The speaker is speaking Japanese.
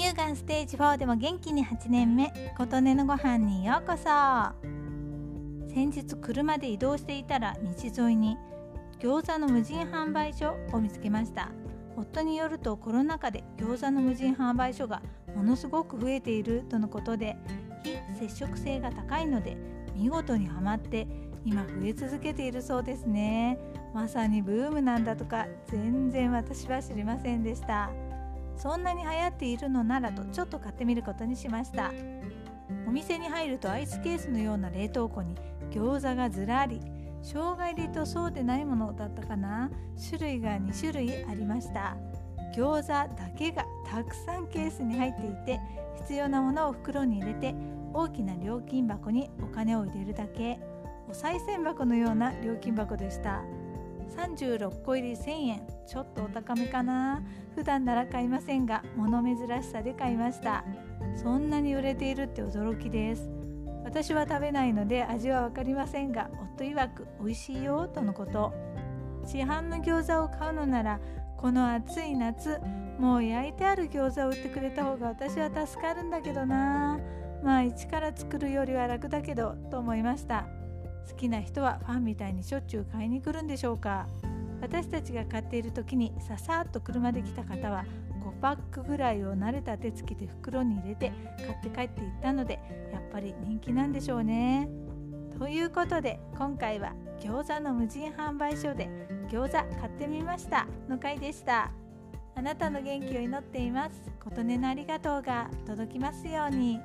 乳がんステージ4でも元気に8年目琴音のご飯にようこそ。先日車で移動していたら道沿いに餃子の無人販売所を見つけました。夫によるとコロナ禍で餃子の無人販売所がものすごく増えているとのことで非接触性が高いので見事にはまって今増え続けているそうですね。まさにブームなんだとか全然私は知りませんでした。そんなに流行っているのならとちょっと買ってみることにしました。お店に入るとアイスケースのような冷凍庫に餃子がずらり生姜入りとそうでないものだったかな種類が2種類ありました。餃子だけがたくさんケースに入っていて必要なものを袋に入れて大きな料金箱にお金を入れるだけ。お賽銭箱のような料金箱でした。36個入り1000円ちょっとお高めかな。普段なら買いませんが物珍しさで買いました。そんなに売れているって驚きです。私は食べないので味は分かりませんが夫曰く美味しいよとのこと。市販の餃子を買うのならこの暑い夏もう焼いてある餃子を売ってくれた方が私は助かるんだけどな。まあ一から作るよりは楽だけどと思いました。好きな人はファンみたいにしょっちゅう買いに来るんでしょうか？私たちが買っている時にささっと車で来た方は5パックぐらいを慣れた手つきで袋に入れて買って帰っていったのでやっぱり人気なんでしょうね。ということで今回は餃子の無人販売所で餃子買ってみましたの回でした。あなたの元気を祈っています。琴音のありがとうが届きますように。